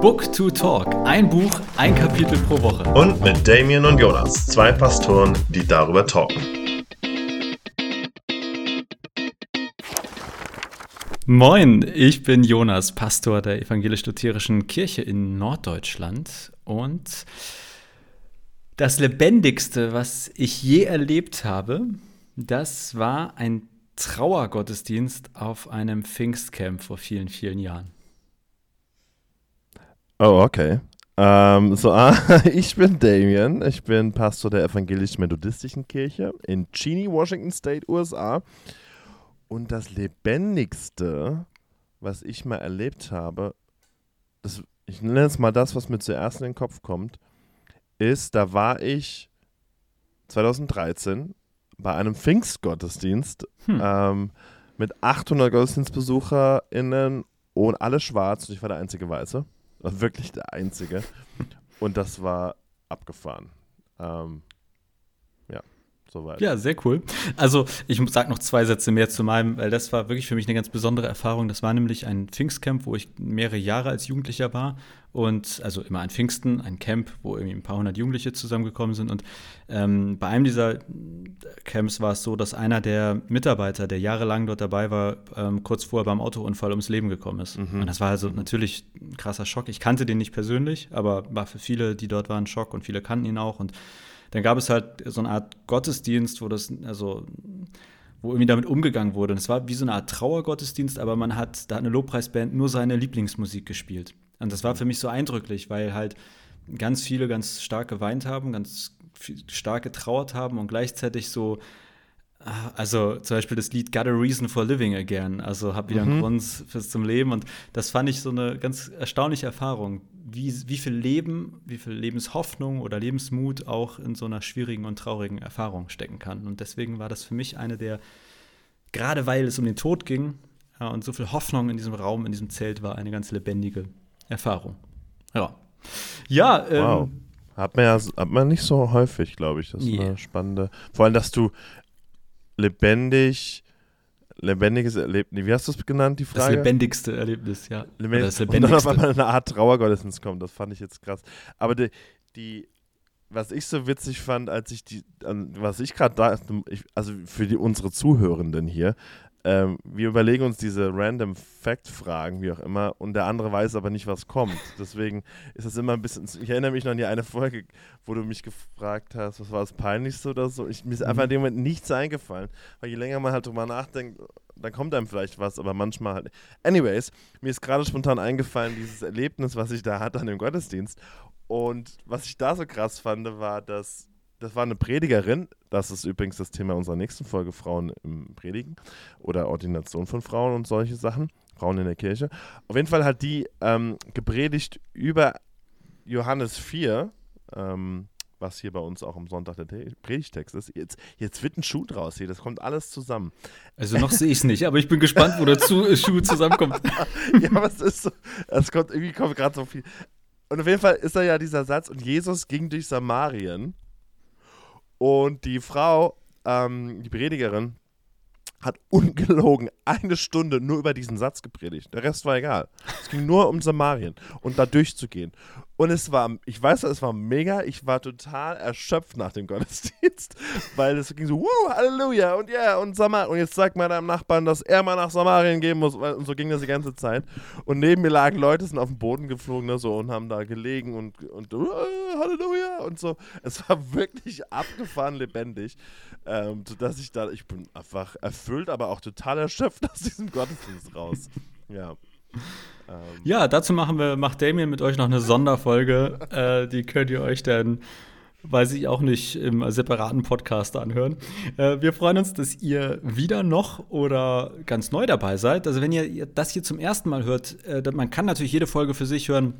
Book to Talk. Ein Buch, ein Kapitel pro Woche. Und mit Damien und Jonas, zwei Pastoren, die darüber talken. Moin, ich bin Jonas, Pastor der evangelisch-lutherischen Kirche in Norddeutschland und das lebendigste, was ich je erlebt habe, das war ein Trauergottesdienst auf einem Pfingstcamp vor vielen, vielen Jahren. Oh, okay. Ähm, so, ah, ich bin Damien. Ich bin Pastor der evangelisch-methodistischen Kirche in Cheney, Washington State, USA. Und das Lebendigste, was ich mal erlebt habe, das, ich nenne es mal das, was mir zuerst in den Kopf kommt, ist, da war ich 2013 bei einem Pfingstgottesdienst hm. ähm, mit 800 GottesdienstbesucherInnen und alle schwarz und ich war der einzige Weiße. War wirklich der einzige. Und das war abgefahren. Ähm, soweit. Ja, sehr cool. Also, ich sage noch zwei Sätze mehr zu meinem, weil das war wirklich für mich eine ganz besondere Erfahrung. Das war nämlich ein Pfingstcamp, wo ich mehrere Jahre als Jugendlicher war und also immer an Pfingsten, ein Camp, wo irgendwie ein paar hundert Jugendliche zusammengekommen sind. Und ähm, bei einem dieser Camps war es so, dass einer der Mitarbeiter, der jahrelang dort dabei war, ähm, kurz vorher beim Autounfall ums Leben gekommen ist. Mhm. Und das war also natürlich ein krasser Schock. Ich kannte den nicht persönlich, aber war für viele, die dort waren, ein Schock und viele kannten ihn auch. Und dann gab es halt so eine Art Gottesdienst, wo das, also wo irgendwie damit umgegangen wurde. Und es war wie so eine Art Trauergottesdienst, aber man hat, da hat eine Lobpreisband nur seine Lieblingsmusik gespielt. Und das war für mich so eindrücklich, weil halt ganz viele ganz stark geweint haben, ganz stark getrauert haben und gleichzeitig so, also zum Beispiel das Lied Got a Reason for Living Again, also hab wieder mhm. einen Grund fürs zum Leben und das fand ich so eine ganz erstaunliche Erfahrung, wie, wie viel Leben, wie viel Lebenshoffnung oder Lebensmut auch in so einer schwierigen und traurigen Erfahrung stecken kann. Und deswegen war das für mich eine der, gerade weil es um den Tod ging ja, und so viel Hoffnung in diesem Raum, in diesem Zelt war, eine ganz lebendige Erfahrung. Ja. Ja, ähm, wow. Hat man ja hat man nicht so häufig, glaube ich. Das ist yeah. eine spannende. Vor allem, dass du lebendig, lebendiges Erlebnis, wie hast du es genannt, die Frage? Das lebendigste Erlebnis, ja. Leben das lebendigste. Und dann auf einmal eine Art Trauergottesdienst kommt, das fand ich jetzt krass. Aber die, die was ich so witzig fand, als ich die, was ich gerade da, also für die, unsere Zuhörenden hier, ähm, wir überlegen uns diese random Fact-Fragen, wie auch immer, und der andere weiß aber nicht, was kommt. Deswegen ist das immer ein bisschen. Ich erinnere mich noch an die eine Folge, wo du mich gefragt hast, was war das Peinlichste oder so. Ich, mir ist einfach in dem Moment nichts eingefallen, weil je länger man halt drüber nachdenkt, dann kommt einem vielleicht was, aber manchmal halt. Anyways, mir ist gerade spontan eingefallen, dieses Erlebnis, was ich da hatte an dem Gottesdienst. Und was ich da so krass fand, war, dass das war eine Predigerin. Das ist übrigens das Thema unserer nächsten Folge, Frauen im Predigen oder Ordination von Frauen und solche Sachen. Frauen in der Kirche. Auf jeden Fall hat die ähm, gepredigt über Johannes 4, ähm, was hier bei uns auch am Sonntag der Predigtext ist. Jetzt, jetzt wird ein Schuh draus hier, das kommt alles zusammen. Also noch sehe ich es nicht, aber ich bin gespannt, wo der zu, Schuh zusammenkommt. ja, aber es ist so, es kommt irgendwie kommt gerade so viel. Und auf jeden Fall ist da ja dieser Satz, und Jesus ging durch Samarien und die Frau, ähm, die Predigerin, hat ungelogen eine Stunde nur über diesen Satz gepredigt. Der Rest war egal. Es ging nur um Samarien und da durchzugehen. Und es war, ich weiß, es war mega. Ich war total erschöpft nach dem Gottesdienst, weil es ging so, wuh, Halleluja und ja, yeah, und Samarien. Und jetzt sagt meinem Nachbarn, dass er mal nach Samarien gehen muss. Und so ging das die ganze Zeit. Und neben mir lagen Leute, sind auf den Boden geflogen ne, so, und haben da gelegen und, und Halleluja und so. Es war wirklich abgefahren lebendig, ähm, sodass ich da, ich bin einfach erfüllt, aber auch total erschöpft aus diesem Gottesdienst raus. Ja. Ja, dazu machen wir, macht Damien mit euch noch eine Sonderfolge. äh, die könnt ihr euch dann, weiß ich auch nicht, im separaten Podcast anhören. Äh, wir freuen uns, dass ihr wieder noch oder ganz neu dabei seid. Also wenn ihr das hier zum ersten Mal hört, äh, man kann natürlich jede Folge für sich hören.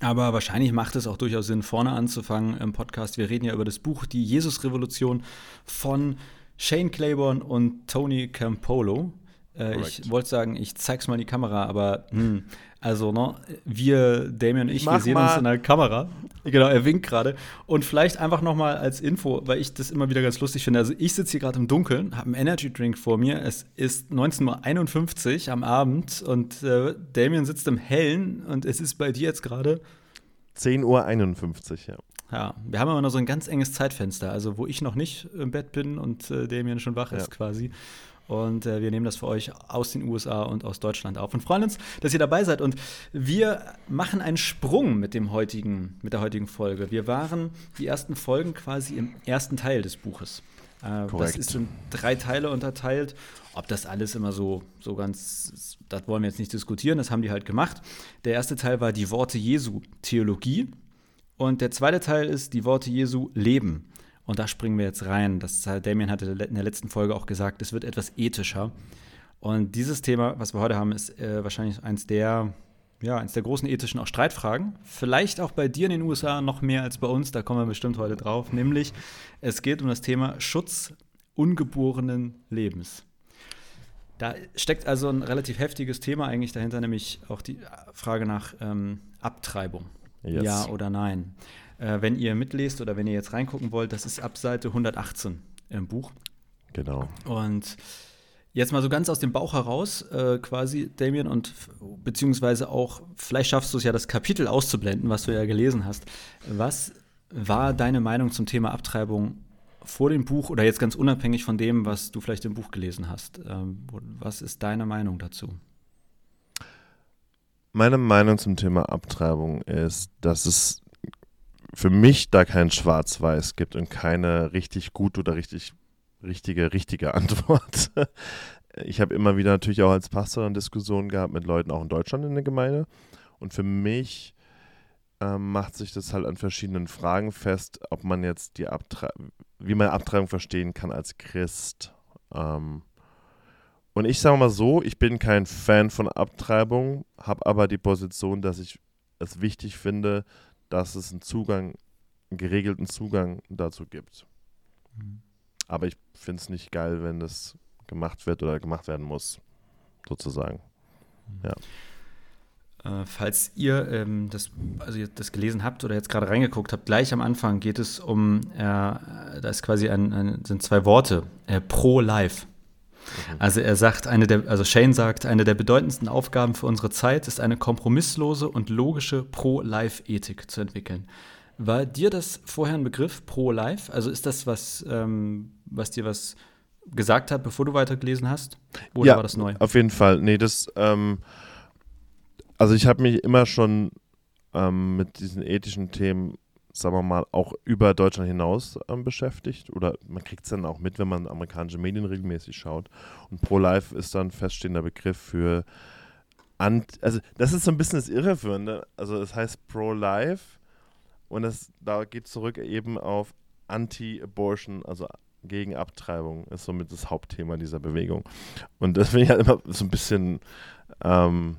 Aber wahrscheinlich macht es auch durchaus Sinn, vorne anzufangen im Podcast. Wir reden ja über das Buch Die Jesus-Revolution von Shane Claiborne und Tony Campolo. Äh, ich wollte sagen, ich zeig's mal in die Kamera, aber hm, also, ne, wir, Damien und ich, Mach wir sehen mal. uns in der Kamera. Genau, er winkt gerade. Und vielleicht einfach nochmal als Info, weil ich das immer wieder ganz lustig finde. Also ich sitze hier gerade im Dunkeln, habe einen Energy Drink vor mir. Es ist 19.51 Uhr am Abend und äh, Damien sitzt im Hellen und es ist bei dir jetzt gerade 10.51 Uhr, ja. Ja, wir haben immer noch so ein ganz enges Zeitfenster, also wo ich noch nicht im Bett bin und äh, Damien schon wach ist Ja. quasi. Und äh, wir nehmen das für euch aus den USA und aus Deutschland auf und freuen uns, dass ihr dabei seid. Und wir machen einen Sprung mit dem heutigen, mit der heutigen Folge. Wir waren die ersten Folgen quasi im ersten Teil des Buches. Äh, das ist in drei Teile unterteilt. Ob das alles immer so, so ganz, das wollen wir jetzt nicht diskutieren, das haben die halt gemacht. Der erste Teil war die Worte Jesu Theologie. Und der zweite Teil ist die Worte Jesu Leben. Und da springen wir jetzt rein. Das Damien hatte in der letzten Folge auch gesagt, es wird etwas ethischer. Und dieses Thema, was wir heute haben, ist äh, wahrscheinlich eins der, ja, eins der großen ethischen auch Streitfragen. Vielleicht auch bei dir in den USA noch mehr als bei uns, da kommen wir bestimmt heute drauf. Nämlich, es geht um das Thema Schutz ungeborenen Lebens. Da steckt also ein relativ heftiges Thema eigentlich dahinter, nämlich auch die Frage nach ähm, Abtreibung. Yes. Ja oder nein. Äh, wenn ihr mitlest oder wenn ihr jetzt reingucken wollt, das ist ab Seite 118 im Buch. Genau. Und jetzt mal so ganz aus dem Bauch heraus, äh, quasi, Damien, und beziehungsweise auch, vielleicht schaffst du es ja, das Kapitel auszublenden, was du ja gelesen hast. Was war deine Meinung zum Thema Abtreibung vor dem Buch oder jetzt ganz unabhängig von dem, was du vielleicht im Buch gelesen hast? Ähm, was ist deine Meinung dazu? Meine Meinung zum Thema Abtreibung ist, dass es für mich da kein Schwarz-Weiß gibt und keine richtig gute oder richtig richtige, richtige Antwort. Ich habe immer wieder natürlich auch als Pastor eine Diskussion gehabt mit Leuten auch in Deutschland in der Gemeinde. Und für mich ähm, macht sich das halt an verschiedenen Fragen fest, ob man jetzt die Abtreibung, wie man Abtreibung verstehen kann als Christ. Ähm, und ich sage mal so, ich bin kein Fan von Abtreibung, habe aber die Position, dass ich es wichtig finde, dass es einen Zugang, einen geregelten Zugang dazu gibt. Aber ich finde es nicht geil, wenn das gemacht wird oder gemacht werden muss, sozusagen. Äh, falls ihr ähm, das, also ihr das gelesen habt oder jetzt gerade reingeguckt habt, gleich am Anfang geht es um, äh, da ist quasi ein, ein, sind zwei Worte, äh, pro-life. Also er sagt, eine der, also Shane sagt, eine der bedeutendsten Aufgaben für unsere Zeit ist eine kompromisslose und logische Pro-Life-Ethik zu entwickeln. War dir das vorher ein Begriff, Pro-Life? Also ist das was, ähm, was dir was gesagt hat, bevor du weitergelesen hast? Oder Ja, war das neu? Auf jeden Fall. Nee, das, ähm, also ich habe mich immer schon ähm, mit diesen ethischen Themen, sagen wir mal, auch über Deutschland hinaus ähm, beschäftigt. Oder man kriegt es dann auch mit, wenn man amerikanische Medien regelmäßig schaut. Und Pro-Life ist dann feststehender Begriff für Ant also das ist so ein bisschen das Irreführende. Also es heißt Pro-Life und es da geht zurück eben auf Anti-Abortion, also gegen Abtreibung, ist somit das Hauptthema dieser Bewegung. Und das finde ich halt immer so ein bisschen, ähm,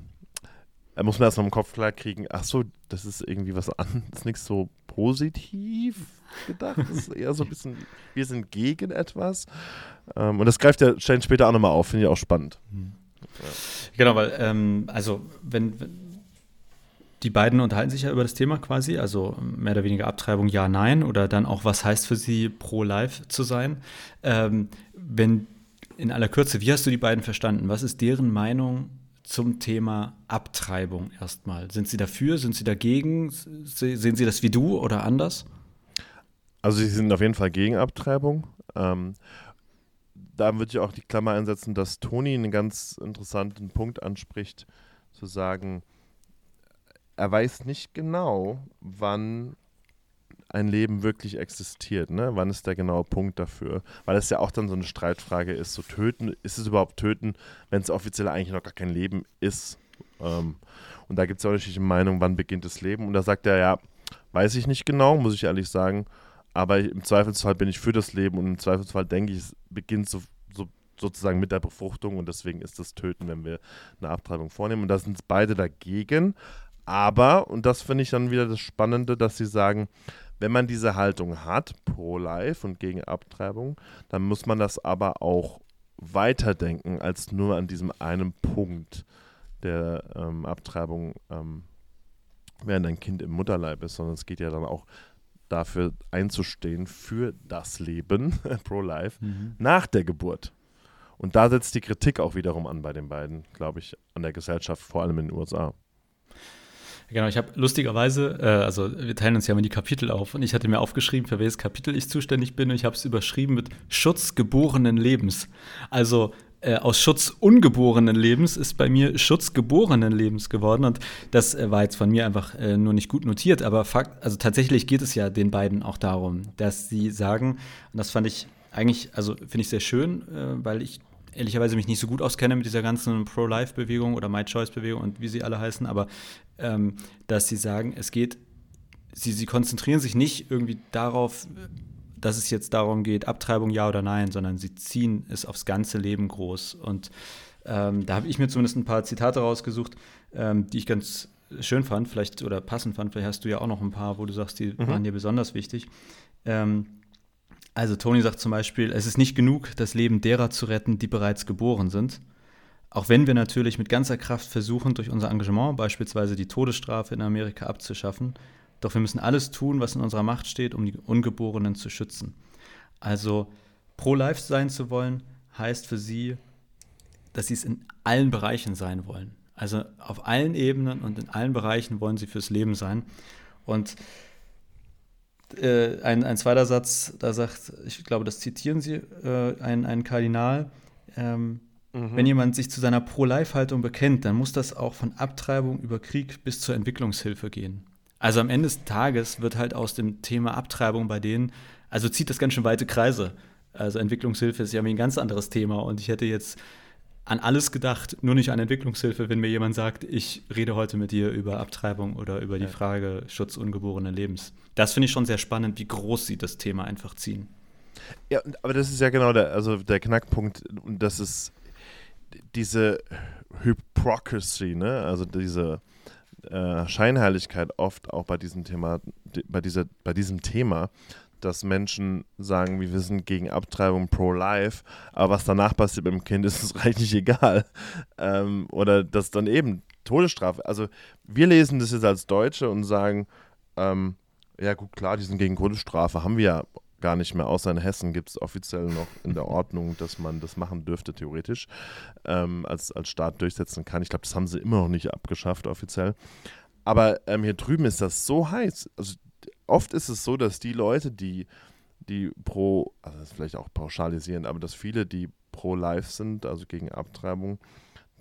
da muss man erst mal im Kopf klar kriegen, ach so, das ist irgendwie was anderes, das ist nichts so positiv gedacht, das ist eher so ein bisschen, wir sind gegen etwas. Ähm, und das greift der Shane später auch nochmal auf, finde ich auch spannend. Genau, weil, ähm, also, wenn, wenn die beiden unterhalten sich ja über das Thema quasi, also mehr oder weniger Abtreibung, ja, nein, oder dann auch, was heißt für sie pro-life zu sein. Ähm, wenn in aller Kürze, wie hast du die beiden verstanden? Was ist deren Meinung zum Thema Abtreibung erstmal? Sind sie dafür? Sind sie dagegen? Se- Sehen sie das wie du oder anders? Also sie sind auf jeden Fall gegen Abtreibung. Ähm, da würde ich auch die Klammer einsetzen, dass Toni einen ganz interessanten Punkt anspricht, zu sagen, er weiß nicht genau, wann ein Leben wirklich existiert, ne? Wann ist der genaue Punkt dafür? Weil es ja auch dann so eine Streitfrage ist, so töten, ist es überhaupt töten, wenn es offiziell eigentlich noch gar kein Leben ist? Ähm, und da gibt es ja unterschiedliche Meinungen, wann beginnt das Leben? Und da sagt er, ja, weiß ich nicht genau, muss ich ehrlich sagen, aber im Zweifelsfall bin ich für das Leben und im Zweifelsfall denke ich, es beginnt so, so, sozusagen mit der Befruchtung und deswegen ist das Töten, wenn wir eine Abtreibung vornehmen. Und da sind beide dagegen. Aber, und das finde ich dann wieder das Spannende, dass sie sagen, wenn man diese Haltung hat, pro-life und gegen Abtreibung, dann muss man das aber auch weiterdenken als nur an diesem einen Punkt der ähm, Abtreibung ähm, während ein Kind im Mutterleib ist, sondern es geht ja dann auch dafür einzustehen für das Leben, pro-life, mhm. nach der Geburt. Und da setzt die Kritik auch wiederum an bei den beiden, glaube ich, an der Gesellschaft, vor allem in den USA. Genau, ich habe lustigerweise, äh, also wir teilen uns ja immer die Kapitel auf und ich hatte mir aufgeschrieben, für welches Kapitel ich zuständig bin und ich habe es überschrieben mit Schutz geborenen Lebens. Also äh, aus Schutz ungeborenen Lebens ist bei mir Schutz geborenen Lebens geworden. Und das äh, war jetzt von mir einfach äh, nur nicht gut notiert. Aber Fakt, also tatsächlich geht es ja den beiden auch darum, dass sie sagen, und das fand ich eigentlich, also finde ich sehr schön, äh, weil ich ehrlicherweise mich nicht so gut auskenne mit dieser ganzen Pro-Life-Bewegung oder My-Choice-Bewegung und wie sie alle heißen, aber ähm, dass sie sagen, es geht, sie, sie konzentrieren sich nicht irgendwie darauf, dass es jetzt darum geht, Abtreibung ja oder nein, sondern sie ziehen es aufs ganze Leben groß. Und ähm, da habe ich mir zumindest ein paar Zitate rausgesucht, ähm, die ich ganz schön fand, vielleicht oder passend fand. Vielleicht hast du ja auch noch ein paar, wo du sagst, die mhm. waren dir besonders wichtig. Ähm, also Toni sagt zum Beispiel, es ist nicht genug, das Leben derer zu retten, die bereits geboren sind. Auch wenn wir natürlich mit ganzer Kraft versuchen, durch unser Engagement beispielsweise die Todesstrafe in Amerika abzuschaffen, doch wir müssen alles tun, was in unserer Macht steht, um die Ungeborenen zu schützen. Also pro-life sein zu wollen, heißt für sie, dass sie es in allen Bereichen sein wollen. Also auf allen Ebenen und in allen Bereichen wollen sie fürs Leben sein. Und äh, ein, ein zweiter Satz, da sagt, ich glaube, das zitieren sie, äh, ein, Kardinal, ähm, mhm. wenn jemand sich zu seiner Pro-Life-Haltung bekennt, dann muss das auch von Abtreibung über Krieg bis zur Entwicklungshilfe gehen. Also am Ende des Tages wird halt aus dem Thema Abtreibung bei denen, also zieht das ganz schön weite Kreise. Also Entwicklungshilfe ist ja ein ganz anderes Thema und ich hätte jetzt an alles gedacht, nur nicht an Entwicklungshilfe, wenn mir jemand sagt, ich rede heute mit dir über Abtreibung oder über die Frage Schutz ungeborenen Lebens. Das finde ich schon sehr spannend, wie groß sie das Thema einfach ziehen. Ja, aber das ist ja genau der, also der Knackpunkt und das ist diese Hypocrisy, ne? Also diese äh, Scheinheiligkeit oft auch bei diesem Thema, bei, dieser, bei diesem Thema, dass Menschen sagen, wir sind gegen Abtreibung pro-life, aber was danach passiert mit dem Kind, ist uns reichlich egal. Ähm, oder dass dann eben Todesstrafe. Also wir lesen das jetzt als Deutsche und sagen, ähm, ja gut, klar, die sind gegen Todesstrafe, haben wir ja gar nicht mehr. Außer in Hessen gibt es offiziell noch in der Ordnung, dass man das machen dürfte, theoretisch, ähm, als, als Staat durchsetzen kann. Ich glaube, das haben sie immer noch nicht abgeschafft, offiziell. Aber ähm, hier drüben ist das so heiß. Also oft ist es so, dass die Leute, die, die pro, also das ist vielleicht auch pauschalisieren, aber dass viele, die pro Life sind, also gegen Abtreibung,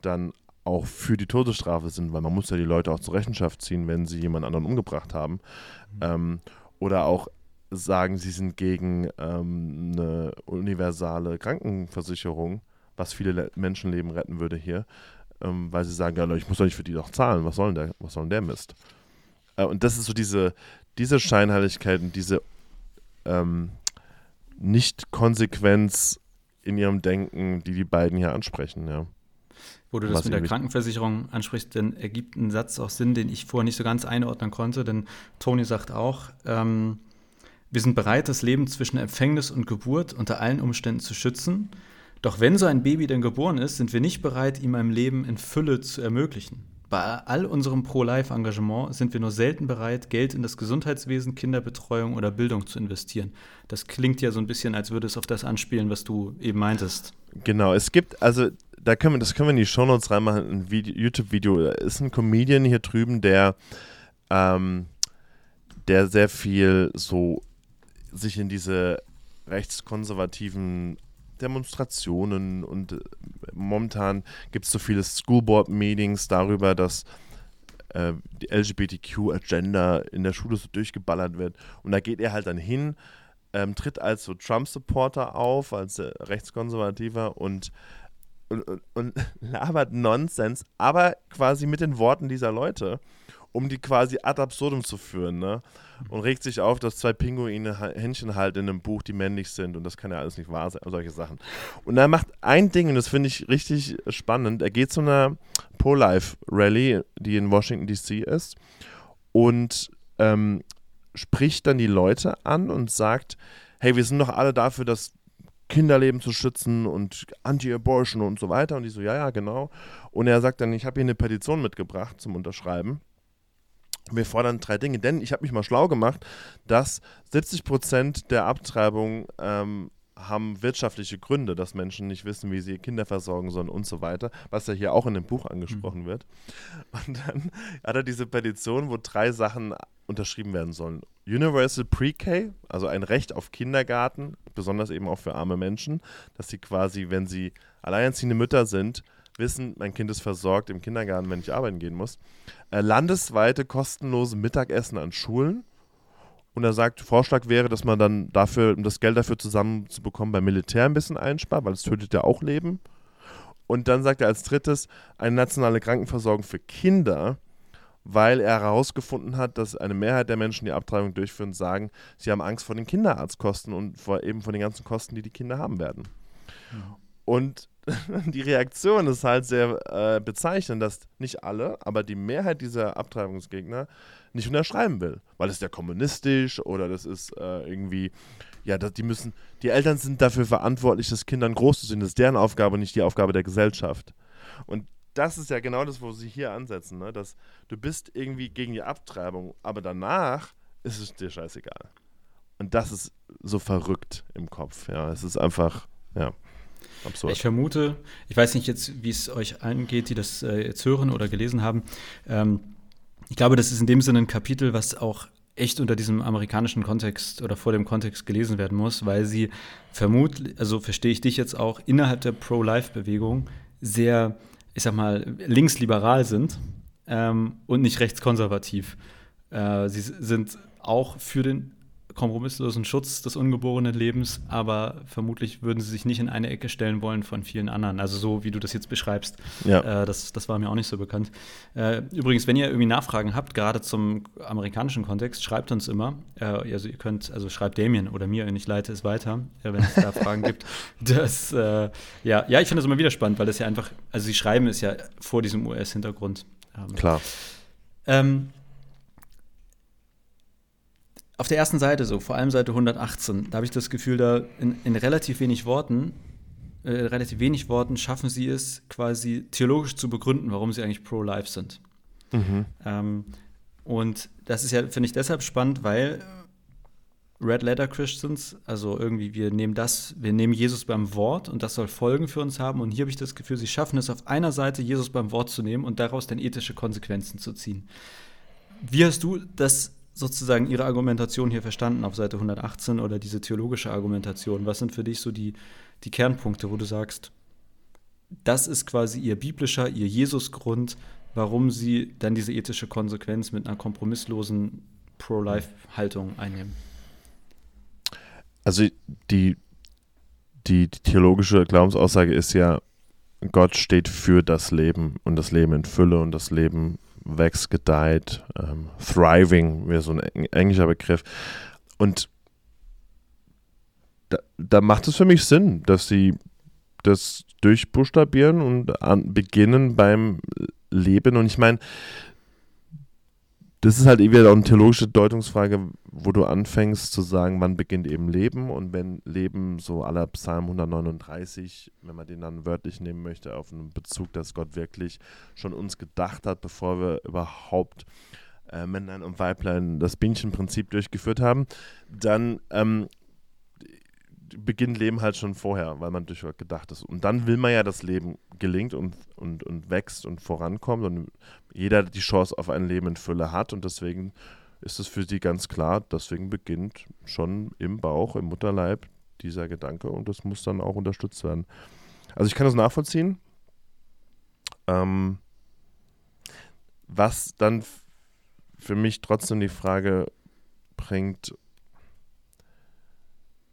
dann auch für die Todesstrafe sind, weil man muss ja die Leute auch zur Rechenschaft ziehen, wenn sie jemand anderen umgebracht haben. Mhm. Ähm, oder auch sagen, sie sind gegen ähm, eine universale Krankenversicherung, was viele Le Menschenleben retten würde hier, ähm, weil sie sagen, ja, ich muss doch nicht für die doch zahlen, was soll denn der, was soll denn der Mist? Äh, und das ist so diese, diese Scheinheiligkeit und diese ähm, Nicht-Konsequenz in ihrem Denken, die die beiden hier ansprechen, ja. Wo du das Was mit der Krankenversicherung ansprichst, dann ergibt ein Satz auch Sinn, den ich vorher nicht so ganz einordnen konnte, denn Toni sagt auch, ähm, wir sind bereit, das Leben zwischen Empfängnis und Geburt unter allen Umständen zu schützen. Doch wenn so ein Baby denn geboren ist, sind wir nicht bereit, ihm ein Leben in Fülle zu ermöglichen. Bei all unserem Pro-Life-Engagement sind wir nur selten bereit, Geld in das Gesundheitswesen, Kinderbetreuung oder Bildung zu investieren. Das klingt ja so ein bisschen, als würde es auf das anspielen, was du eben meintest. Genau, es gibt, also da können wir, das können wir in die Shownotes reinmachen, ein YouTube-Video. Da ist ein Comedian hier drüben, der, ähm, der sehr viel so sich in diese rechtskonservativen Demonstrationen und äh, momentan gibt es so viele Schoolboard-Meetings darüber, dass äh, die LGBTQ-Agenda in der Schule so durchgeballert wird. Und da geht er halt dann hin, ähm, tritt als so Trump-Supporter auf, als äh, Rechtskonservativer und, und, und, und labert Nonsens, aber quasi mit den Worten dieser Leute um die quasi ad absurdum zu führen, ne? Und regt sich auf, dass zwei Pinguine Händchen halten in einem Buch, die männlich sind und das kann ja alles nicht wahr sein, solche Sachen. Und er macht ein Ding, und das finde ich richtig spannend. Er geht zu einer Pro-Life-Rally, die in Washington DC ist, und ähm, spricht dann die Leute an und sagt, hey, wir sind doch alle dafür, dass Kinderleben zu schützen und Anti-Abortion und so weiter. Und die so, ja, ja, genau. Und er sagt dann, ich habe hier eine Petition mitgebracht zum Unterschreiben. Wir fordern drei Dinge, denn ich habe mich mal schlau gemacht, dass 70 Prozent der Abtreibung ähm, haben wirtschaftliche Gründe, dass Menschen nicht wissen, wie sie Kinder versorgen sollen und so weiter, was ja hier auch in dem Buch angesprochen mhm. wird. Und dann hat er diese Petition, wo drei Sachen unterschrieben werden sollen. Universal Pre-K, also ein Recht auf Kindergarten, besonders eben auch für arme Menschen, dass sie quasi, wenn sie alleinerziehende Mütter sind, wissen, mein Kind ist versorgt im Kindergarten, wenn ich arbeiten gehen muss. Äh, landesweite kostenlose Mittagessen an Schulen und er sagt, Vorschlag wäre, dass man dann dafür, um das Geld dafür zusammenzubekommen, beim Militär ein bisschen einspart, weil es tötet ja auch Leben. Und dann sagt er als drittes, eine nationale Krankenversorgung für Kinder, weil er herausgefunden hat, dass eine Mehrheit der Menschen, die Abtreibung durchführen, sagen, sie haben Angst vor den Kinderarztkosten und vor eben von den ganzen Kosten, die die Kinder haben werden. Mhm. Und die Reaktion ist halt sehr äh, bezeichnend, dass nicht alle, aber die Mehrheit dieser Abtreibungsgegner nicht unterschreiben will, weil es ja kommunistisch oder das ist äh, irgendwie, ja, das, die müssen, die Eltern sind dafür verantwortlich, das Kindern groß zu sehen. Das ist deren Aufgabe, nicht die Aufgabe der Gesellschaft. Und das ist ja genau das, wo sie hier ansetzen, ne? dass du bist irgendwie gegen die Abtreibung, aber danach ist es dir scheißegal. Und das ist so verrückt im Kopf. Ja, es ist einfach, ja. Absurd. Ich vermute, ich weiß nicht jetzt, wie es euch angeht, die das äh, jetzt hören oder gelesen haben. Ähm, ich glaube, das ist in dem Sinne ein Kapitel, was auch echt unter diesem amerikanischen Kontext oder vor dem Kontext gelesen werden muss, weil sie vermutlich, also verstehe ich dich jetzt auch, innerhalb der Pro-Life-Bewegung sehr, ich sag mal, linksliberal sind ähm, und nicht rechtskonservativ. Äh, sie sind auch für den kompromisslosen Schutz des ungeborenen Lebens, aber vermutlich würden sie sich nicht in eine Ecke stellen wollen von vielen anderen. Also so, wie du das jetzt beschreibst. Ja. Äh, das, das war mir auch nicht so bekannt. Äh, übrigens, wenn ihr irgendwie Nachfragen habt, gerade zum amerikanischen Kontext, schreibt uns immer. Äh, also ihr könnt, also schreibt Damien oder mir, und ich leite es weiter, äh, wenn es da Fragen gibt. Das, äh, ja, ja, ich finde das immer wieder spannend, weil das ja einfach, also sie schreiben es ja vor diesem US-Hintergrund. Ähm, Klar. Ähm, auf der ersten Seite so, vor allem Seite 118, da habe ich das Gefühl, da in, in relativ wenig Worten, äh, relativ wenig Worten schaffen sie es, quasi theologisch zu begründen, warum sie eigentlich pro-life sind. Mhm. Ähm, und das ist ja, finde ich, deshalb spannend, weil Red Letter Christians, also irgendwie, wir nehmen das, wir nehmen Jesus beim Wort und das soll Folgen für uns haben. Und hier habe ich das Gefühl, sie schaffen es auf einer Seite, Jesus beim Wort zu nehmen und daraus dann ethische Konsequenzen zu ziehen. Wie hast du das sozusagen Ihre Argumentation hier verstanden auf Seite 118 oder diese theologische Argumentation? Was sind für dich so die, die Kernpunkte, wo du sagst, das ist quasi Ihr biblischer, Ihr Jesusgrund, warum Sie dann diese ethische Konsequenz mit einer kompromisslosen Pro-Life-Haltung einnehmen? Also die, die, die theologische Glaubensaussage ist ja, Gott steht für das Leben und das Leben in Fülle und das Leben wächst, gedeiht, ähm, thriving wäre so ein englischer Begriff. Und da, da, macht es für mich Sinn, dass sie das durchbuchstabieren und an, beginnen beim Leben. Und ich meine, das ist halt wieder eine theologische Deutungsfrage, wo du anfängst zu sagen, wann beginnt eben Leben und wenn Leben so aller Psalm 139, wenn man den dann wörtlich nehmen möchte, auf einen Bezug, dass Gott wirklich schon uns gedacht hat, bevor wir überhaupt äh, Männlein und Weiblein das Bienchenprinzip durchgeführt haben, dann ähm, beginnt Leben halt schon vorher, weil man durch Gott gedacht ist. Und dann will man ja, dass Leben gelingt und, und, und wächst und vorankommt und jeder die Chance auf ein Leben in Fülle hat und deswegen ist es für sie ganz klar, deswegen beginnt schon im Bauch, im Mutterleib dieser Gedanke und das muss dann auch unterstützt werden. Also ich kann das nachvollziehen. Ähm, was dann für mich trotzdem die Frage bringt,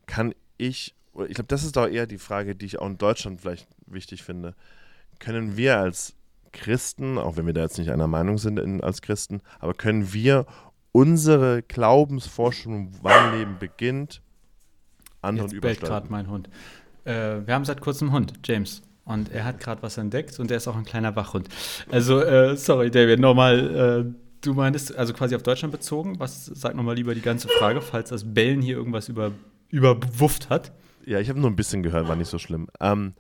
kann ich, ich glaube, das ist doch eher die Frage, die ich auch in Deutschland vielleicht wichtig finde. Können wir als Christen, auch wenn wir da jetzt nicht einer Meinung sind in, als Christen, aber können wir unsere Glaubensforschung, wann Leben beginnt, anderen jetzt bellt gerade mein Hund. Äh, wir haben seit kurzem einen Hund, James. Und er hat gerade was entdeckt und er ist auch ein kleiner Wachhund. Also, äh, sorry, David, nochmal. Äh, du meinst, also quasi auf Deutschland bezogen, was sag nochmal lieber die ganze Frage, falls das Bellen hier irgendwas über, überwufft hat. Ja, ich habe nur ein bisschen gehört, war nicht so schlimm. Ähm,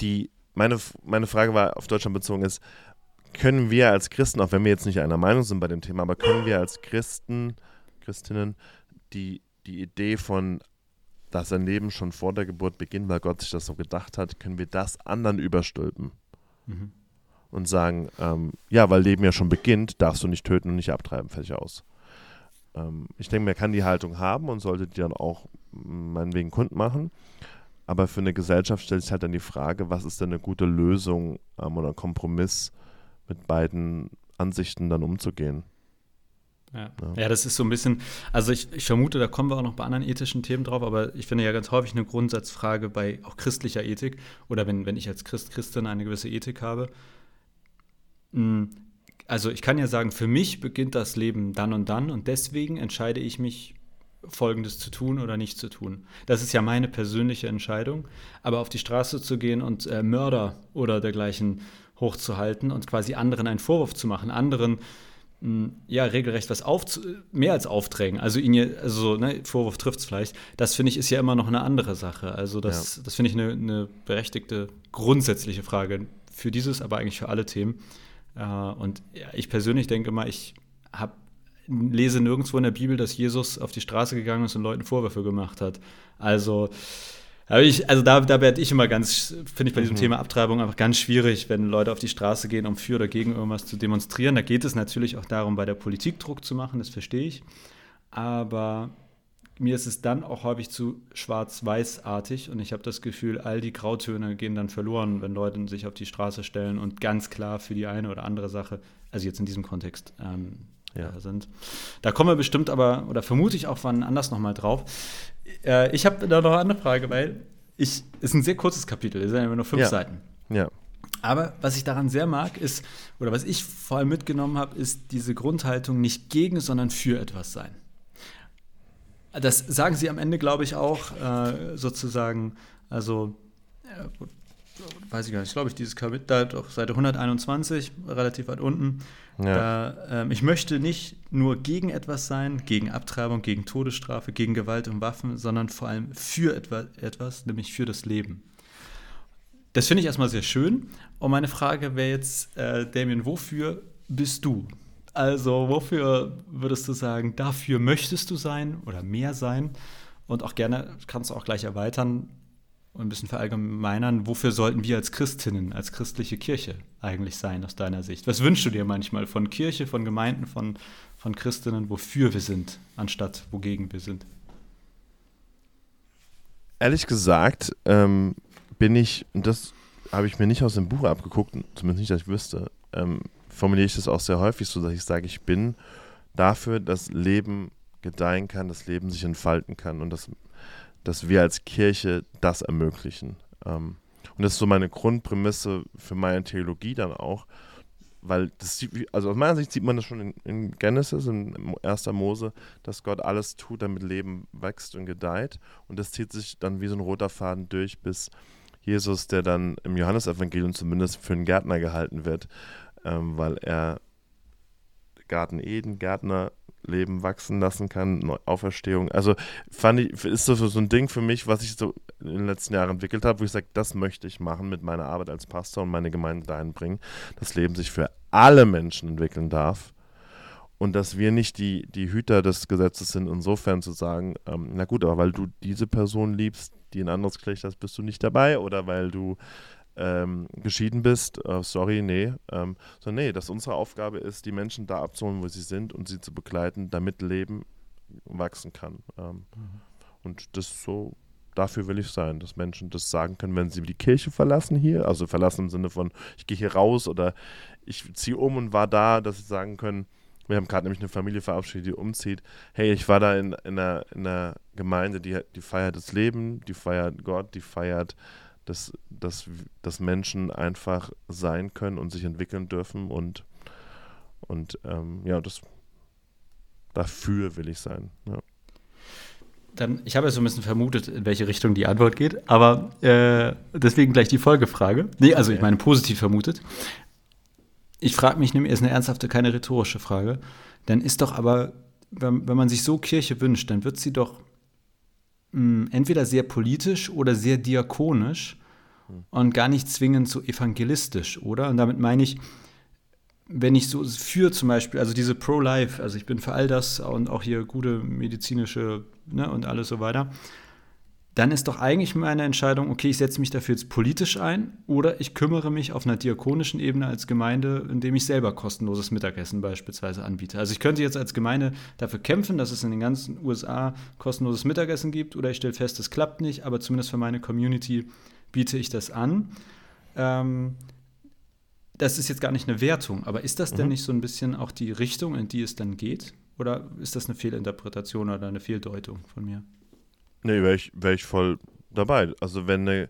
die meine, meine Frage war auf Deutschland bezogen ist, können wir als Christen, auch wenn wir jetzt nicht einer Meinung sind bei dem Thema, aber können wir als Christen, Christinnen die, die Idee von, dass ein Leben schon vor der Geburt beginnt, weil Gott sich das so gedacht hat, können wir das anderen überstülpen mhm. und sagen, ähm, ja, weil Leben ja schon beginnt, darfst du nicht töten und nicht abtreiben, fertig aus. Ähm, ich denke, man kann die Haltung haben und sollte die dann auch meinetwegen Kunden machen. Aber für eine Gesellschaft stellt sich halt dann die Frage, was ist denn eine gute Lösung ähm, oder Kompromiss mit beiden Ansichten dann umzugehen. Ja. ja. Das ist so ein bisschen, also ich, ich, vermute, da kommen wir auch noch bei anderen ethischen Themen drauf, aber ich finde ja ganz häufig eine Grundsatzfrage bei auch christlicher Ethik oder wenn, wenn ich als Christ, Christin eine gewisse Ethik habe. Hm, also ich kann ja sagen, für mich beginnt das Leben dann und dann und deswegen entscheide ich mich Folgendes zu tun oder nicht zu tun. Das ist ja meine persönliche Entscheidung. Aber auf die Straße zu gehen und äh, Mörder oder dergleichen hochzuhalten und quasi anderen einen Vorwurf zu machen, anderen mh, hm, ja regelrecht was aufzu mehr als aufdrängen. Also ihn also ne, Vorwurf trifft es vielleicht. Das finde ich ist ja immer noch eine andere Sache. Also das, ja. das finde ich eine, eine berechtigte grundsätzliche Frage für dieses, aber eigentlich für alle Themen. Äh, und ja, ich persönlich denke mal, ich habe lese nirgendwo in der Bibel, dass Jesus auf die Straße gegangen ist und Leuten Vorwürfe gemacht hat. Also, ich, also da, da werde ich immer ganz, finde ich bei diesem mhm. Thema Abtreibung einfach ganz schwierig, wenn Leute auf die Straße gehen, um für oder gegen irgendwas zu demonstrieren. Da geht es natürlich auch darum, bei der Politik Druck zu machen, das verstehe ich. Aber mir ist es dann auch häufig zu schwarz-weiß-artig und ich habe das Gefühl, all die Grautöne gehen dann verloren, wenn Leute sich auf die Straße stellen und ganz klar für die eine oder andere Sache, also jetzt in diesem Kontext, ähm, ja. sind. Da kommen wir bestimmt aber, oder vermute ich auch wann anders nochmal drauf. Äh, ich habe da noch eine andere Frage, weil ich, ist ein sehr kurzes Kapitel, es sind ja nur fünf ja. Seiten. Ja. Aber was ich daran sehr mag, ist, oder was ich vor allem mitgenommen habe, ist diese Grundhaltung nicht gegen, sondern für etwas sein. Das sagen sie am Ende, glaube ich, auch äh, sozusagen, also, ja, weiß ich gar nicht, glaube ich, dieses Kapitel, da auf Seite 121, relativ weit unten, ja. Da, ähm, ich möchte nicht nur gegen etwas sein, gegen Abtreibung, gegen Todesstrafe, gegen Gewalt und Waffen, sondern vor allem für etwa, etwas, nämlich für das Leben. Das finde ich erstmal sehr schön. Und meine Frage wäre jetzt, äh, Damien, wofür bist du? Also, wofür würdest du sagen, dafür möchtest du sein oder mehr sein? Und auch gerne kannst du auch gleich erweitern, und ein bisschen verallgemeinern, wofür sollten wir als Christinnen, als christliche Kirche eigentlich sein aus deiner Sicht? Was wünschst du dir manchmal von Kirche, von Gemeinden, von, von Christinnen, wofür wir sind, anstatt wogegen wir sind? Ehrlich gesagt ähm, bin ich, und das habe ich mir nicht aus dem Buch abgeguckt, zumindest nicht, dass ich wüsste, ähm, formuliere ich das auch sehr häufig so, dass ich sage, ich bin dafür, dass Leben gedeihen kann, dass Leben sich entfalten kann und dass dass wir als Kirche das ermöglichen. Ähm, und das ist so meine Grundprämisse für meine Theologie dann auch, weil das, also aus meiner Sicht sieht man das schon in, in Genesis, in 1. Mose, dass Gott alles tut, damit Leben wächst und gedeiht. Und das zieht sich dann wie so ein roter Faden durch, bis Jesus, der dann im Johannesevangelium zumindest für einen Gärtner gehalten wird, ähm, weil er Garten Eden, Gärtner Leben wachsen lassen kann, Auferstehung. Also fand ich, ist das so ein Ding für mich, was ich so in den letzten Jahren entwickelt habe, wo ich sage, das möchte ich machen mit meiner Arbeit als Pastor und meine Gemeinde dahin bringen, dass Leben sich für alle Menschen entwickeln darf und dass wir nicht die, die Hüter des Gesetzes sind, insofern zu sagen, ähm, na gut, aber weil du diese Person liebst, die ein anderes Geschlecht hast, bist du nicht dabei oder weil du ähm, geschieden bist, äh, sorry, nee. Ähm, so, nee, dass unsere Aufgabe ist, die Menschen da abzuholen, wo sie sind und sie zu begleiten, damit Leben wachsen kann. Ähm, mhm. Und das so, dafür will ich sein, dass Menschen das sagen können, wenn sie die Kirche verlassen hier, also verlassen im Sinne von, ich gehe hier raus oder ich ziehe um und war da, dass sie sagen können, wir haben gerade nämlich eine Familie verabschiedet, die umzieht. Hey, ich war da in, in, einer, in einer Gemeinde, die, die feiert das Leben, die feiert Gott, die feiert dass, dass, dass Menschen einfach sein können und sich entwickeln dürfen und, und ähm, ja, das dafür will ich sein. Ja. Dann, ich habe ja so ein bisschen vermutet, in welche Richtung die Antwort geht, aber äh, deswegen gleich die Folgefrage. Nee, also ich meine positiv vermutet. Ich frage mich nämlich, ist eine ernsthafte, keine rhetorische Frage. Dann ist doch aber, wenn, wenn man sich so Kirche wünscht, dann wird sie doch mh, entweder sehr politisch oder sehr diakonisch und gar nicht zwingend so evangelistisch, oder? Und damit meine ich, wenn ich so für zum Beispiel, also diese Pro-Life, also ich bin für all das und auch hier gute medizinische ne, und alles so weiter, dann ist doch eigentlich meine Entscheidung, okay, ich setze mich dafür jetzt politisch ein oder ich kümmere mich auf einer diakonischen Ebene als Gemeinde, indem ich selber kostenloses Mittagessen beispielsweise anbiete. Also ich könnte jetzt als Gemeinde dafür kämpfen, dass es in den ganzen USA kostenloses Mittagessen gibt oder ich stelle fest, es klappt nicht, aber zumindest für meine Community biete ich das an. Ähm, das ist jetzt gar nicht eine Wertung, aber ist das mhm. denn nicht so ein bisschen auch die Richtung, in die es dann geht? Oder ist das eine Fehlinterpretation oder eine Fehldeutung von mir? Nee, wäre ich, wär ich voll dabei. Also wenn eine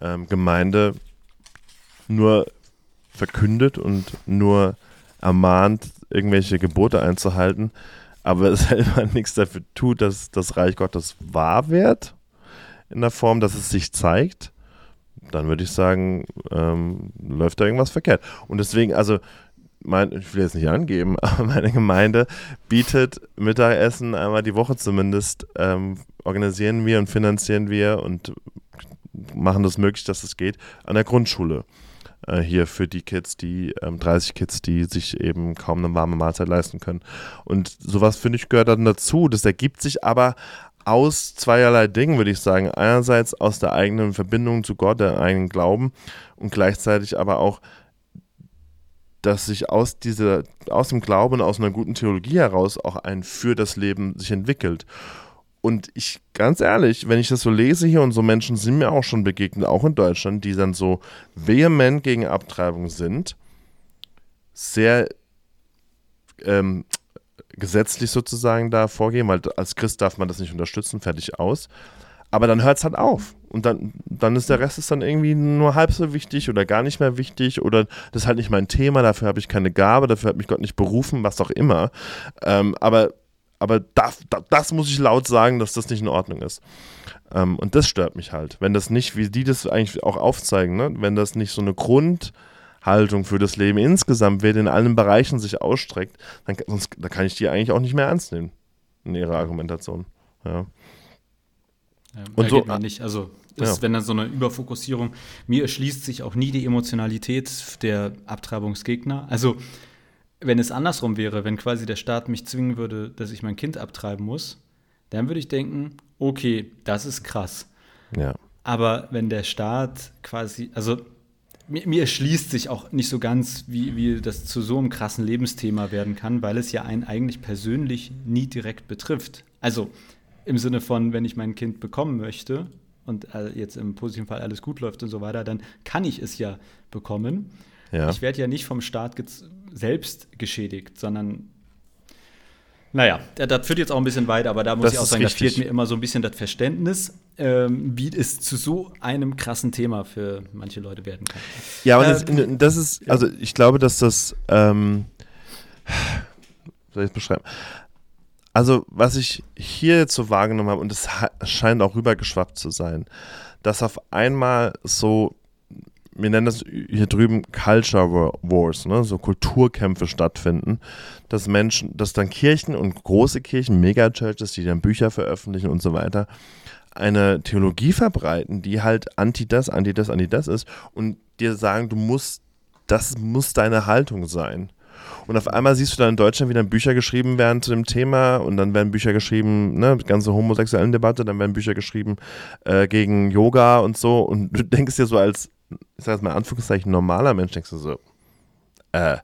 ähm, Gemeinde nur verkündet und nur ermahnt, irgendwelche Gebote einzuhalten, aber selber nichts dafür tut, dass das Reich Gottes wahr wird, in der Form, dass es sich zeigt, dann würde ich sagen, ähm, läuft da irgendwas verkehrt. Und deswegen, also mein, ich will jetzt nicht angeben, aber meine Gemeinde bietet Mittagessen einmal die Woche zumindest, ähm, organisieren wir und finanzieren wir und machen das möglich, dass es geht, an der Grundschule. Äh, hier für die Kids, die ähm, 30 Kids, die sich eben kaum eine warme Mahlzeit leisten können. Und sowas, finde ich, gehört dann dazu. Das ergibt sich aber aus zweierlei Dingen, würde ich sagen. Einerseits aus der eigenen Verbindung zu Gott, der eigenen Glauben und gleichzeitig aber auch dass sich aus, dieser, aus dem Glauben, aus einer guten Theologie heraus auch ein für das Leben sich entwickelt. Und ich, ganz ehrlich, wenn ich das so lese hier und so Menschen sind mir auch schon begegnet, auch in Deutschland, die dann so vehement gegen Abtreibung sind, sehr ähm, gesetzlich sozusagen da vorgehen, weil als Christ darf man das nicht unterstützen, fertig aus. Aber dann hört es halt auf. Und dann, dann ist der Rest ist dann irgendwie nur halb so wichtig oder gar nicht mehr wichtig oder das ist halt nicht mein Thema, dafür habe ich keine Gabe, dafür hat mich Gott nicht berufen, was auch immer. Ähm, aber aber das, das, muss ich laut sagen, dass das nicht in Ordnung ist. Ähm, und das stört mich halt. Wenn das nicht, wie die das eigentlich auch aufzeigen, ne? wenn das nicht so eine Grundhaltung für das Leben insgesamt wird, in allen Bereichen sich ausstreckt, dann, sonst, dann kann ich die eigentlich auch nicht mehr ernst nehmen in ihrer Argumentation. Ja. Ja, und so man nicht. Also ist, ja. wenn dann so eine Überfokussierung, mir erschließt sich auch nie die Emotionalität der Abtreibungsgegner. Also wenn es andersrum wäre, wenn quasi der Staat mich zwingen würde, dass ich mein Kind abtreiben muss, dann würde ich denken, okay, das ist krass. Ja. Aber wenn der Staat quasi, also mir, mir erschließt sich auch nicht so ganz, wie, wie das zu so einem krassen Lebensthema werden kann, weil es ja einen eigentlich persönlich nie direkt betrifft. Also im Sinne von, wenn ich mein Kind bekommen möchte und äh, jetzt im positiven Fall alles gut läuft und so weiter, dann kann ich es ja bekommen. Ja. Ich werde ja nicht vom Staat selbst geschädigt, sondern naja, das führt jetzt auch ein bisschen weit, aber da muss das ich auch sagen, da fehlt mir immer so ein bisschen das Verständnis, ähm, wie es zu so einem krassen Thema für manche Leute werden kann. Ja, aber ähm, das, das, ist, also ich glaube, dass das, ähm, soll ich es beschreiben? Also, was ich hier jetzt so wahrgenommen habe, und es scheint auch rübergeschwappt zu sein, dass auf einmal so, wir nennen das hier drüben Culture Wars, ne, so Kulturkämpfe stattfinden, dass Menschen, dass dann Kirchen und große Kirchen, Megachurches, die dann Bücher veröffentlichen und so weiter, eine Theologie verbreiten, die halt anti das, anti das, anti das ist und dir sagen, du musst, das muss deine Haltung sein. Und auf einmal siehst du dann in Deutschland wieder Bücher geschrieben werden zu dem Thema und dann werden Bücher geschrieben, ne, ganze homosexuellen Debatte, dann werden Bücher geschrieben äh, gegen Yoga und so. Und du denkst dir so als, ich sag jetzt mal in Anführungszeichen, normaler Mensch, denkst du so, äh,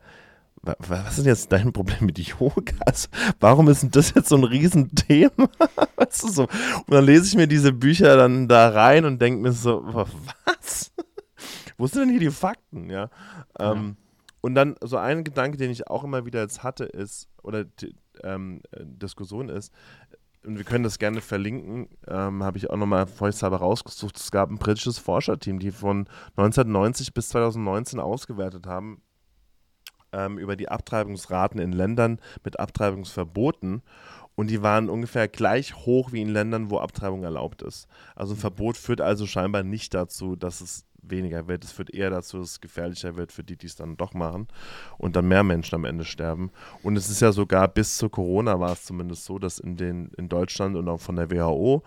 was ist jetzt dein Problem mit Yoga? Also, warum ist denn das jetzt so ein Riesenthema? weißt du so? Und dann lese ich mir diese Bücher dann da rein und denke mir so, was? Wo sind denn hier die Fakten? Ja. Ähm, und dann so ein Gedanke, den ich auch immer wieder jetzt hatte, ist, oder ähm, Diskussion ist, und wir können das gerne verlinken, ähm, habe ich auch nochmal vorsichtshalber rausgesucht. Es gab ein britisches Forscherteam, die von 1990 bis 2019 ausgewertet haben ähm, über die Abtreibungsraten in Ländern mit Abtreibungsverboten. Und die waren ungefähr gleich hoch wie in Ländern, wo Abtreibung erlaubt ist. Also ein Verbot führt also scheinbar nicht dazu, dass es weniger wird. Es führt eher dazu, dass es gefährlicher wird für die, die es dann doch machen und dann mehr Menschen am Ende sterben. Und es ist ja sogar bis zu Corona war es zumindest so, dass in, den, in Deutschland und auch von der WHO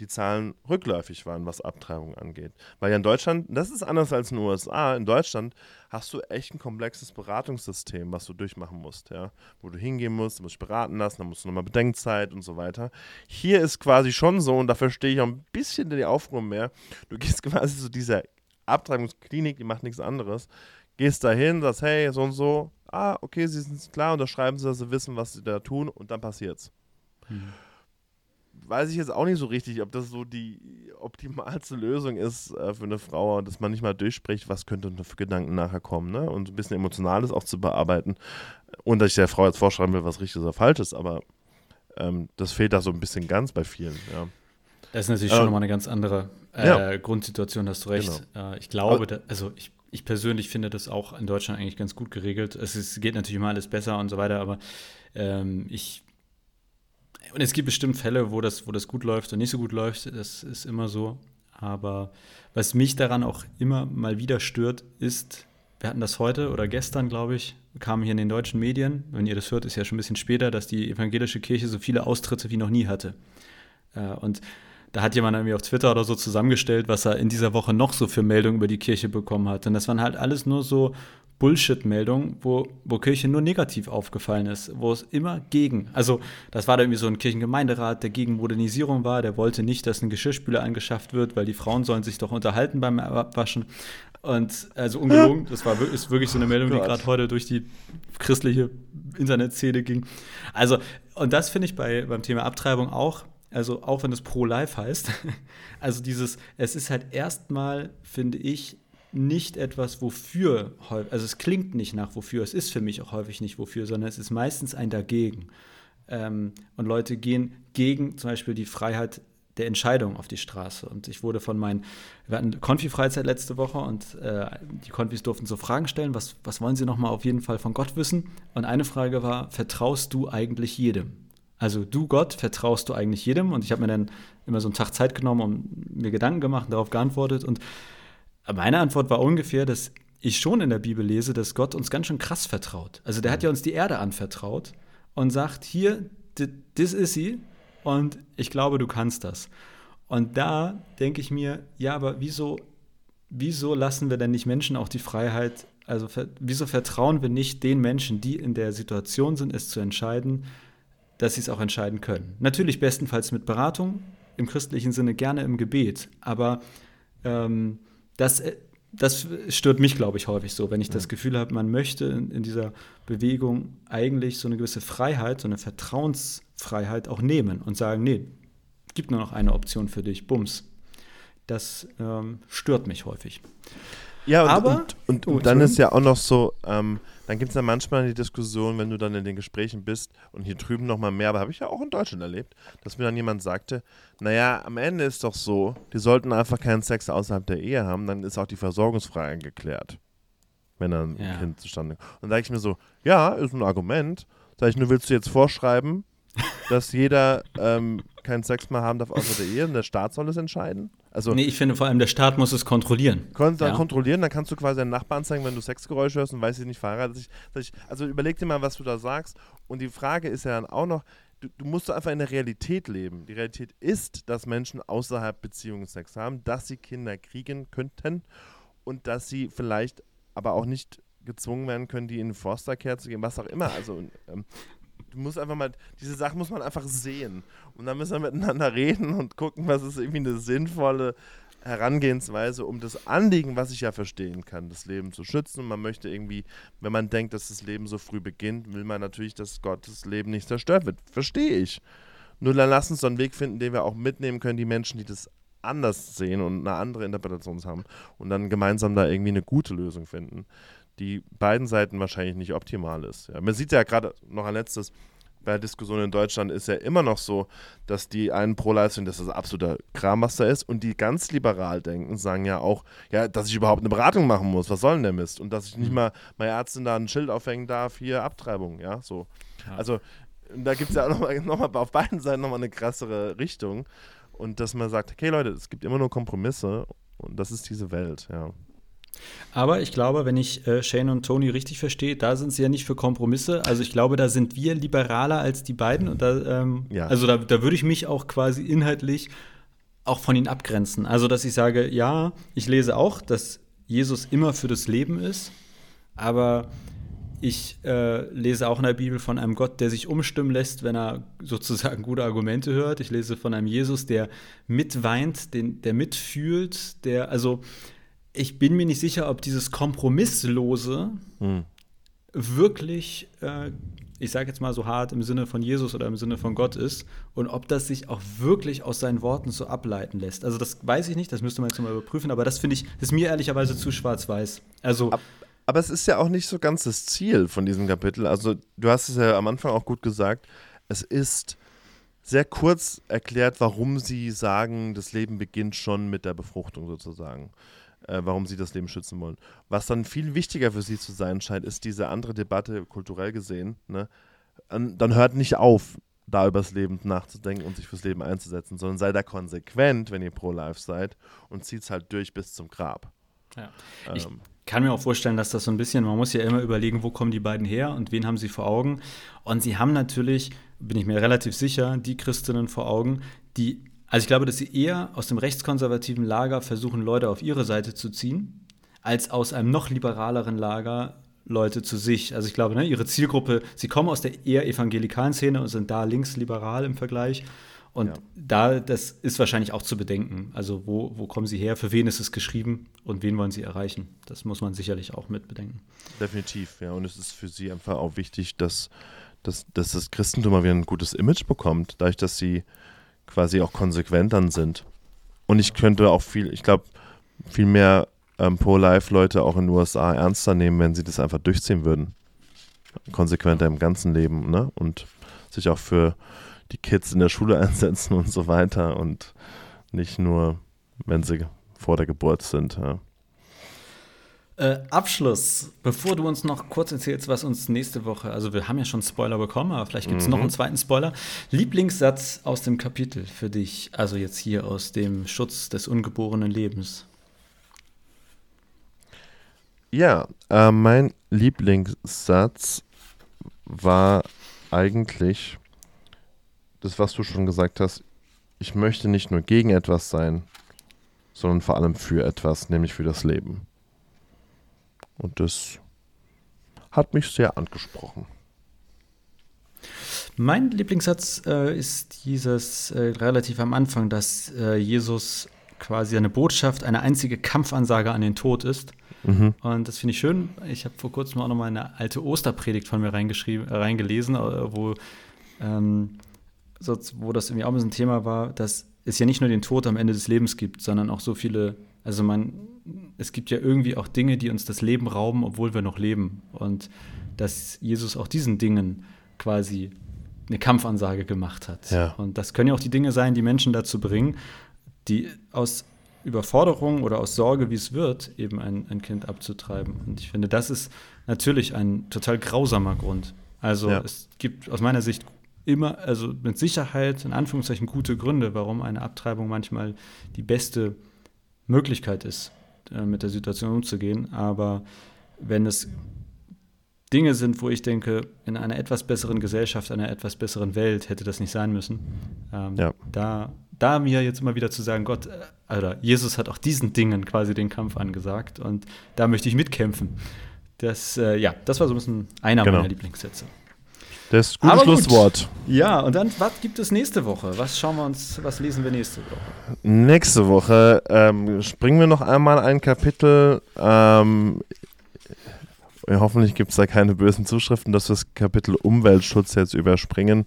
die Zahlen rückläufig waren, was Abtreibung angeht. Weil ja in Deutschland, das ist anders als in den USA, in Deutschland hast du echt ein komplexes Beratungssystem, was du durchmachen musst, ja. Wo du hingehen musst, du musst dich beraten lassen, dann musst du nochmal Bedenkzeit und so weiter. Hier ist quasi schon so, und da verstehe ich auch ein bisschen die Aufruhr mehr, du gehst quasi zu dieser Abtreibungsklinik, die macht nichts anderes, gehst da hin, sagst, hey, so und so, ah, okay, sie sind klar, unterschreiben sie, dass sie wissen, was sie da tun, und dann passiert's. Mhm weiß ich jetzt auch nicht so richtig, ob das so die optimalste Lösung ist äh, für eine Frau, dass man nicht mal durchspricht, was könnte für Gedanken nachher kommen, ne? Und ein bisschen Emotionales auch zu bearbeiten. Und dass ich der Frau jetzt vorschreiben will, was richtig oder falsch ist, aber ähm, das fehlt da so ein bisschen ganz bei vielen, ja. Das ist natürlich ähm, schon nochmal eine ganz andere äh, ja. Grundsituation, hast du recht. Genau. Äh, ich glaube, da, also ich, ich persönlich finde das auch in Deutschland eigentlich ganz gut geregelt. Es, ist, geht natürlich immer alles besser und so weiter, aber ähm, ich und es gibt bestimmt Fälle, wo das, wo das gut läuft und nicht so gut läuft. Das ist immer so. Aber was mich daran auch immer mal wieder stört, ist, wir hatten das heute oder gestern, glaube ich, kam hier in den deutschen Medien, wenn ihr das hört, ist ja schon ein bisschen später, dass die evangelische Kirche so viele Austritte wie noch nie hatte. Äh, und da hat jemand irgendwie auf Twitter oder so zusammengestellt, was er in dieser Woche noch so für Meldungen über die Kirche bekommen hat. Und das waren halt alles nur so Bullshit-Meldung, wo, wo Kirche nur negativ aufgefallen ist, wo es immer gegen, also das war da irgendwie so ein Kirchengemeinderat, der gegen Modernisierung war, der wollte nicht, dass ein Geschirrspüler angeschafft wird, weil die Frauen sollen sich doch unterhalten beim Abwaschen. Und also ungelogen, das war ist wirklich so eine Meldung, die gerade heute durch die christliche Internetszene ging. Also, und das finde ich bei, beim Thema Abtreibung auch, also auch wenn es pro-life heißt, also dieses, es ist halt erstmal, finde ich, nicht etwas, wofür, also es klingt nicht nach wofür, es ist für mich auch häufig nicht wofür, sondern es ist meistens ein dagegen. Ähm, und Leute gehen gegen zum Beispiel die Freiheit der Entscheidung auf die Straße. Und ich wurde von meinen, wir hatten Konfi-Freizeit letzte Woche und äh, die Konfis durften so Fragen stellen, was, was wollen sie nochmal auf jeden Fall von Gott wissen? Und eine Frage war, vertraust du eigentlich jedem? Also du Gott, vertraust du eigentlich jedem? Und ich habe mir dann immer so einen Tag Zeit genommen und mir Gedanken gemacht und darauf geantwortet. Und meine Antwort war ungefähr, dass ich schon in der Bibel lese, dass Gott uns ganz schön krass vertraut. Also der hat ja uns die Erde anvertraut und sagt, hier, das ist sie und ich glaube, du kannst das. Und da denke ich mir, ja, aber wieso, wieso lassen wir denn nicht Menschen auch die Freiheit, also wieso vertrauen wir nicht den Menschen, die in der Situation sind, es zu entscheiden, dass sie es auch entscheiden können? Natürlich bestenfalls mit Beratung, im christlichen Sinne gerne im Gebet, aber ähm, das, äh, das stört mich, glaube ich, häufig so, wenn ich das Gefühl habe, man möchte in, in, dieser Bewegung eigentlich so eine gewisse Freiheit, so eine Vertrauensfreiheit auch nehmen und sagen, nee, gibt nur noch eine Option für dich, Bums. Das ähm, stört mich häufig. Ja, und, Aber, und, und, und, und dann ist ja auch noch so, ähm, dann gibt es ja manchmal die Diskussion, wenn du dann in den Gesprächen bist und hier drüben nochmal mehr, aber habe ich ja auch in Deutschland erlebt, dass mir dann jemand sagte, naja, am Ende ist doch so, die sollten einfach keinen Sex außerhalb der Ehe haben, dann ist auch die Versorgungsfrage geklärt, wenn dann ja. ein Kind zustande kommt. Und dann sage ich mir so, ja, ist ein Argument. Sag ich, nur willst du jetzt vorschreiben, dass jeder ähm, keinen Sex mehr haben darf außer der Ehe und der Staat soll es entscheiden? Also, nee, ich finde vor allem, der Staat muss es kontrollieren. Kon ja. kontrollieren, dann kannst du quasi deinen Nachbarn zeigen, wenn du Sexgeräusche hörst und weißt, sie nicht verheiratet ist. Also überleg dir mal, was du da sagst. Und die Frage ist ja dann auch noch, du, du musst einfach in der Realität leben. Die Realität ist, dass Menschen außerhalb Beziehungen Sex haben, dass sie Kinder kriegen könnten und dass sie vielleicht aber auch nicht gezwungen werden können, die in den Fostercare zu gehen, was auch immer. Also ähm, du musst einfach mal, diese Sachen muss man einfach sehen. Und dann müssen wir miteinander reden und gucken, was ist irgendwie eine sinnvolle Herangehensweise, um das Anliegen, was ich ja verstehen kann, das Leben zu schützen. Und man möchte irgendwie, wenn man denkt, dass das Leben so früh beginnt, will man natürlich, dass Gottes Leben nicht zerstört wird. Verstehe ich. Nur dann lass uns so einen Weg finden, den wir auch mitnehmen können, die Menschen, die das anders sehen und eine andere Interpretation haben und dann gemeinsam da irgendwie eine gute Lösung finden die beiden Seiten wahrscheinlich nicht optimal ist. Ja. Man sieht ja gerade noch ein letztes, bei der Diskussion in Deutschland ist ja immer noch so, dass die einen sind, dass das absoluter Krammaster ist und die ganz liberal denken, sagen ja auch, ja, dass ich überhaupt eine Beratung machen muss, was soll denn der Mist? Und dass ich nicht mhm. mal meine Ärztin da ein Schild aufhängen darf, hier Abtreibung, ja, so. Ja. Also da gibt es ja auch nochmal noch mal auf beiden Seiten nochmal eine krassere Richtung und dass man sagt, okay Leute, es gibt immer nur Kompromisse und das ist diese Welt, ja. Aber ich glaube, wenn ich äh, Shane und Tony richtig verstehe, da sind sie ja nicht für Kompromisse. Also ich glaube, da sind wir liberaler als die beiden. Und da, ähm, ja. Also da, da würde ich mich auch quasi inhaltlich auch von ihnen abgrenzen. Also, dass ich sage, ja, ich lese auch, dass Jesus immer für das Leben ist, aber ich äh, lese auch in der Bibel von einem Gott, der sich umstimmen lässt, wenn er sozusagen gute Argumente hört. Ich lese von einem Jesus, der mitweint, den, der mitfühlt, der, also ich bin mir nicht sicher, ob dieses Kompromisslose hm. wirklich, äh, ich sage jetzt mal so hart, im Sinne von Jesus oder im Sinne von Gott ist und ob das sich auch wirklich aus seinen Worten so ableiten lässt. Also das weiß ich nicht, das müsste man jetzt mal überprüfen, aber das finde ich, das ist mir ehrlicherweise zu schwarz-weiß. Also Ab aber es ist ja auch nicht so ganz das Ziel von diesem Kapitel. Also, du hast es ja am Anfang auch gut gesagt. Es ist sehr kurz erklärt, warum sie sagen, das Leben beginnt schon mit der Befruchtung sozusagen. Äh, warum sie das Leben schützen wollen. Was dann viel wichtiger für sie zu sein scheint, ist diese andere Debatte kulturell gesehen. Ne? Dann hört nicht auf, da über das Leben nachzudenken und sich fürs Leben einzusetzen, sondern sei da konsequent, wenn ihr pro-life seid und zieht es halt durch bis zum Grab. Ja. Ich ähm, kann mir auch vorstellen, dass das so ein bisschen, man muss ja immer überlegen, wo kommen die beiden her und wen haben sie vor Augen. Und sie haben natürlich, bin ich mir relativ sicher, die Christinnen vor Augen, die, also ich glaube, dass sie eher aus dem rechtskonservativen Lager versuchen, Leute auf ihre Seite zu ziehen, als aus einem noch liberaleren Lager Leute zu sich. Also ich glaube, ne, ihre Zielgruppe, sie kommen aus der eher evangelikalen Szene und sind da linksliberal im Vergleich. Und ja. da, das ist wahrscheinlich auch zu bedenken. Also wo, wo kommen sie her, für wen ist es geschrieben und wen wollen sie erreichen? Das muss man sicherlich auch mit bedenken. Definitiv, ja. Und es ist für sie einfach auch wichtig, dass, dass, dass das Christentum mal wieder ein gutes Image bekommt, dadurch, dass sie quasi auch konsequent dann sind. Und ich könnte auch viel, ich glaube, viel mehr ähm, Pro-Life-Leute auch in den USA ernster nehmen, wenn sie das einfach durchziehen würden. Konsequenter im ganzen Leben, ne? Und sich auch für die Kids in der Schule einsetzen und so weiter und nicht nur, wenn sie vor der Geburt sind. Ja. Äh, Abschluss, bevor du uns noch kurz erzählst, was uns nächste Woche, also wir haben ja schon Spoiler bekommen, aber vielleicht gibt es mhm. noch einen zweiten Spoiler. Lieblingssatz aus dem Kapitel für dich, also jetzt hier aus dem Schutz des ungeborenen Lebens. Ja, äh, mein Lieblingssatz war eigentlich das, was du schon gesagt hast, ich möchte nicht nur gegen etwas sein, sondern vor allem für etwas, nämlich für das Leben. Und das hat mich sehr angesprochen. Mein Lieblingssatz äh, ist dieses äh, relativ am Anfang, dass äh, Jesus quasi eine Botschaft, eine einzige Kampfansage an den Tod ist. Mhm. Und das finde ich schön. Ich habe vor kurzem auch noch mal eine alte Osterpredigt von mir reingeschrieben, reingelesen, äh, wo ähm, wo das irgendwie auch ein Thema war, dass es ja nicht nur den Tod am Ende des Lebens gibt, sondern auch so viele, also man, es gibt ja irgendwie auch Dinge, die uns das Leben rauben, obwohl wir noch leben. Und dass Jesus auch diesen Dingen quasi eine Kampfansage gemacht hat. Ja. Und das können ja auch die Dinge sein, die Menschen dazu bringen, die aus Überforderung oder aus Sorge, wie es wird, eben ein, ein Kind abzutreiben. Und ich finde, das ist natürlich ein total grausamer Grund. Also ja. es gibt aus meiner Sicht immer, also mit Sicherheit in Anführungszeichen gute Gründe, warum eine Abtreibung manchmal die beste Möglichkeit ist, äh, mit der Situation umzugehen. Aber wenn es Dinge sind, wo ich denke, in einer etwas besseren Gesellschaft, einer etwas besseren Welt hätte das nicht sein müssen. Ähm, ja. Da, da mir jetzt immer wieder zu sagen, Gott, äh, oder Jesus hat auch diesen Dingen quasi den Kampf angesagt und da möchte ich mitkämpfen. Das, äh, ja, das war so ein bisschen einer genau. meiner Lieblingssätze. Das ist ein gutes Schlusswort. Ja, und dann, was gibt es nächste Woche? Was schauen wir uns, was lesen wir nächste Woche? Nächste Woche ähm, springen wir noch einmal ein Kapitel. Ähm, hoffentlich gibt es da keine bösen Zuschriften, dass wir das Kapitel Umweltschutz jetzt überspringen.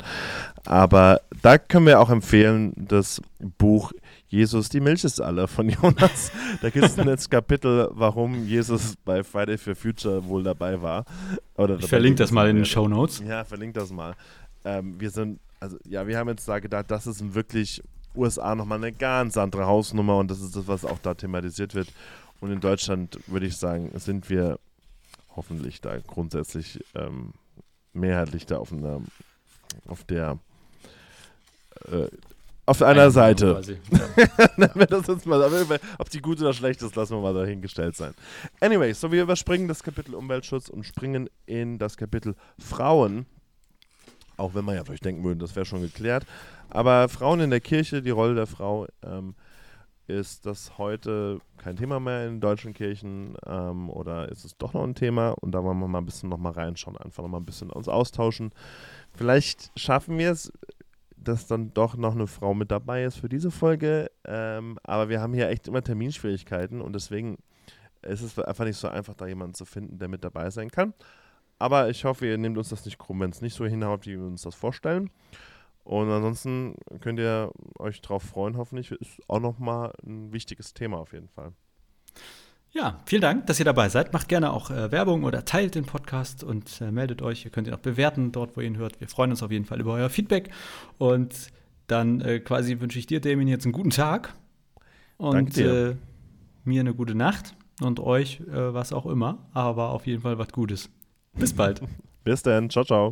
Aber da können wir auch empfehlen, das Buch Jesus, die Milch ist alle von Jonas. Da gibt es ein Kapitel, warum Jesus bei Friday for Future wohl dabei war. Oder ich verlinke das mal in den Show Notes. Ja, verlinke das mal. Ähm, wir sind, also ja, wir haben jetzt da gedacht, das ist wirklich USA nochmal eine ganz andere Hausnummer und das ist das, was auch da thematisiert wird. Und in Deutschland würde ich sagen, sind wir hoffentlich da grundsätzlich ähm, mehrheitlich da auf einer, auf der äh, auf einer Seite. Ja. das jetzt mal, ob die gut oder schlecht ist, lassen wir mal dahingestellt sein. Anyway, so wir überspringen das Kapitel Umweltschutz und springen in das Kapitel Frauen. Auch wenn man ja vielleicht denken würde, das wäre schon geklärt. Aber Frauen in der Kirche, die Rolle der Frau, ähm, ist das heute kein Thema mehr in deutschen Kirchen ähm, oder ist es doch noch ein Thema? Und da wollen wir mal ein bisschen noch mal reinschauen, einfach noch mal ein bisschen uns austauschen. Vielleicht schaffen wir es, dass dann doch noch eine Frau mit dabei ist für diese Folge. Ähm, aber wir haben hier echt immer Terminschwierigkeiten und deswegen ist es einfach nicht so einfach, da jemanden zu finden, der mit dabei sein kann. Aber ich hoffe, ihr nehmt uns das nicht krumm, wenn es nicht so hinhaut, wie wir uns das vorstellen. Und ansonsten könnt ihr euch darauf freuen, hoffentlich. Ist auch nochmal ein wichtiges Thema auf jeden Fall. Ja, vielen Dank, dass ihr dabei seid. Macht gerne auch äh, Werbung oder teilt den Podcast und äh, meldet euch. Ihr könnt ihn auch bewerten dort, wo ihr ihn hört. Wir freuen uns auf jeden Fall über euer Feedback. Und dann äh, quasi wünsche ich dir, Damien, jetzt einen guten Tag. Und äh, mir eine gute Nacht. Und euch äh, was auch immer. Aber auf jeden Fall was Gutes. Bis bald. Bis dann. Ciao, ciao.